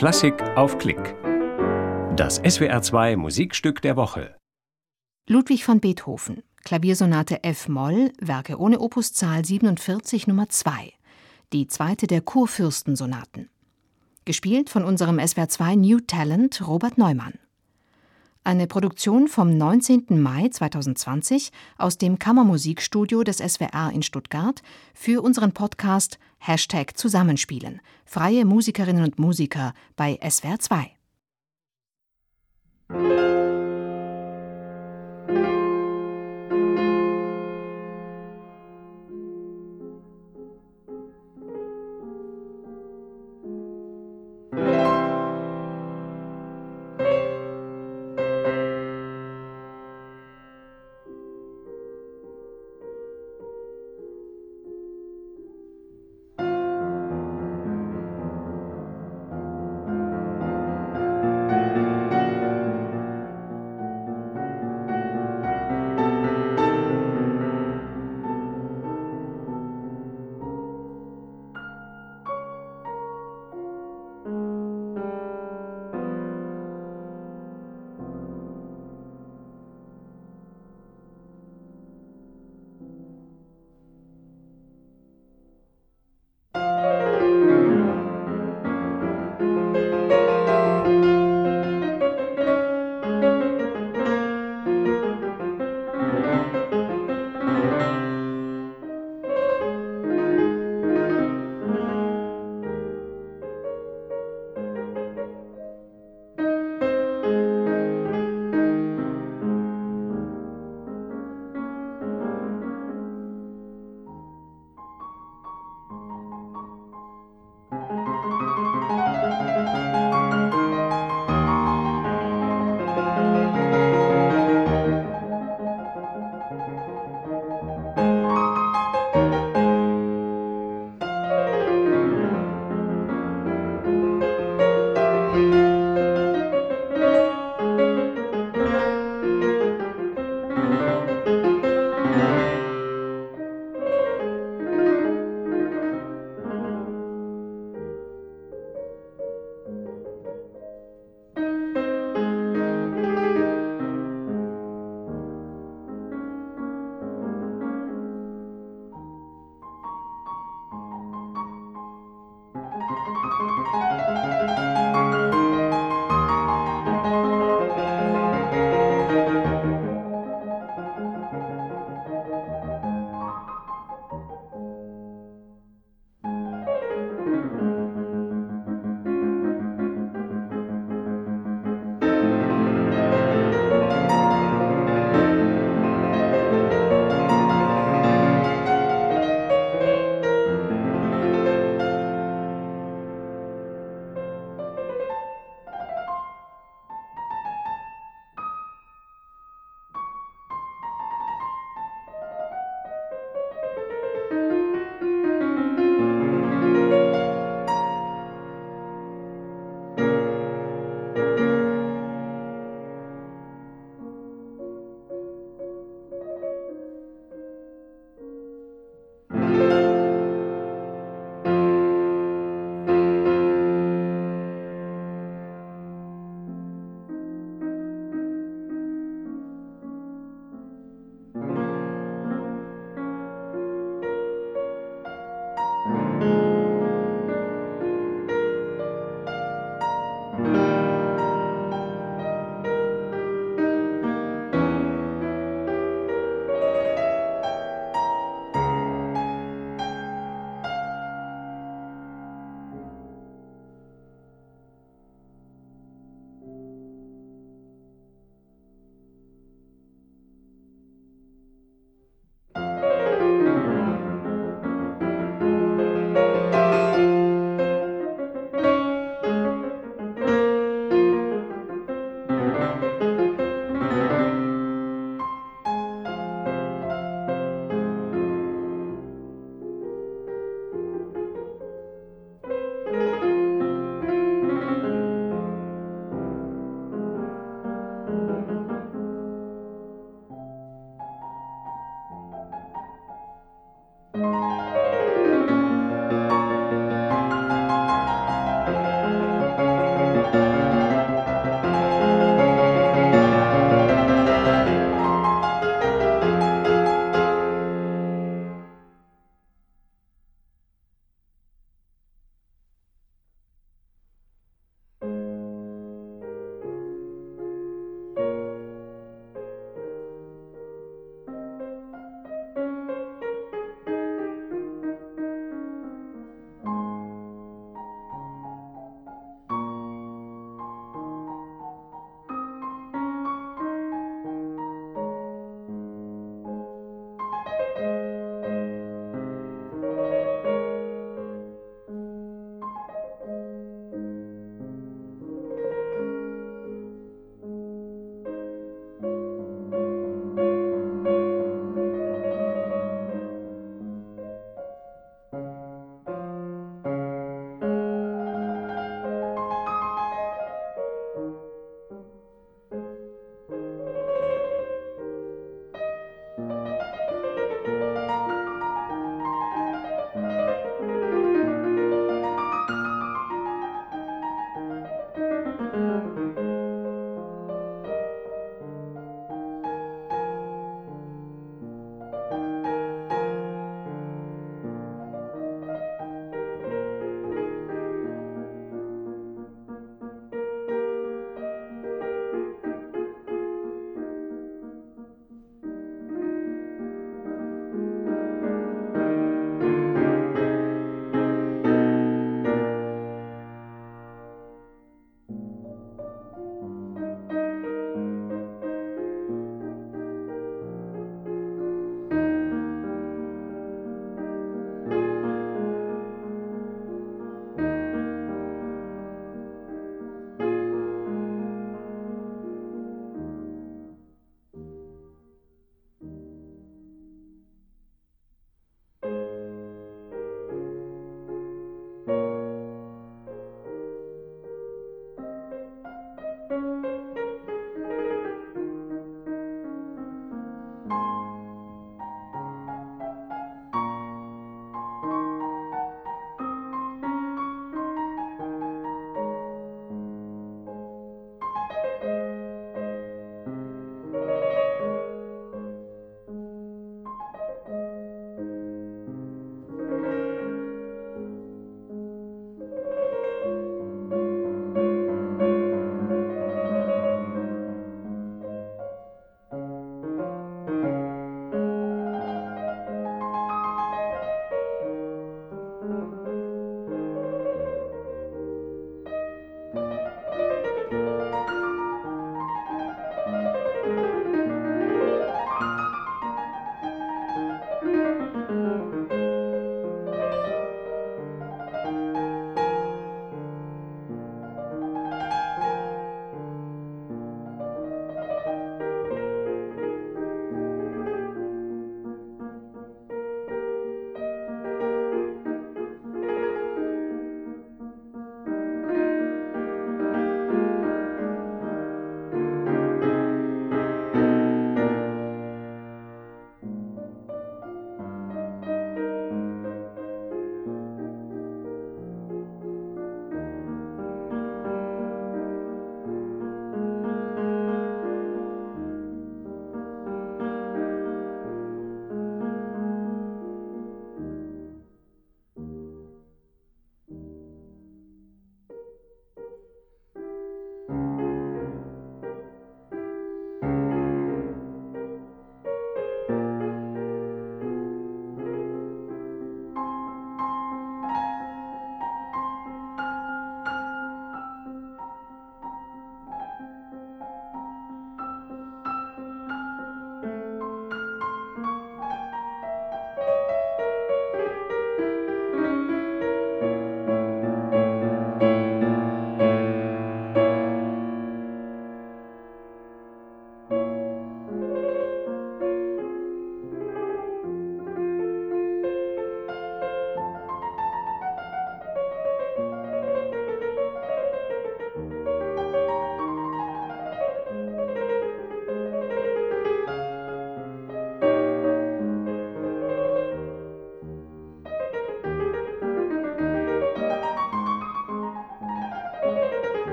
Klassik auf Klick. Das SWR2 Musikstück der Woche. Ludwig van Beethoven, Klaviersonate F-Moll, Werke ohne Opuszahl 47 Nummer 2. Die zweite der Kurfürstensonaten. Gespielt von unserem SWR2 New Talent Robert Neumann. Eine Produktion vom 19. Mai 2020 aus dem Kammermusikstudio des SWR in Stuttgart für unseren Podcast Hashtag Zusammenspielen. Freie Musikerinnen und Musiker bei SWR 2.